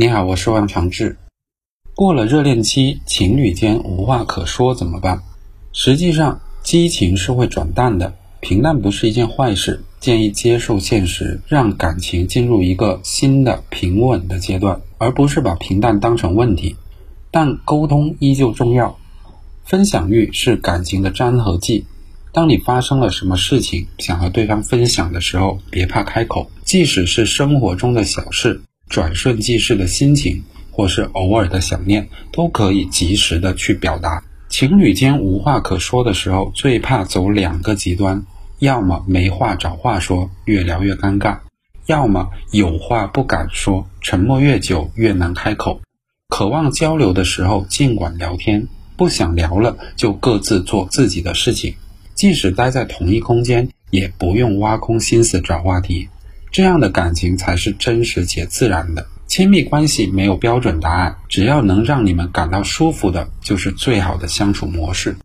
你好，我是王长志。过了热恋期，情侣间无话可说怎么办？实际上，激情是会转淡的，平淡不是一件坏事。建议接受现实，让感情进入一个新的平稳的阶段，而不是把平淡当成问题。但沟通依旧重要，分享欲是感情的粘合剂。当你发生了什么事情，想和对方分享的时候，别怕开口，即使是生活中的小事。转瞬即逝的心情，或是偶尔的想念，都可以及时的去表达。情侣间无话可说的时候，最怕走两个极端：要么没话找话说，越聊越尴尬；要么有话不敢说，沉默越久越难开口。渴望交流的时候，尽管聊天；不想聊了，就各自做自己的事情。即使待在同一空间，也不用挖空心思找话题。这样的感情才是真实且自然的。亲密关系没有标准答案，只要能让你们感到舒服的，就是最好的相处模式。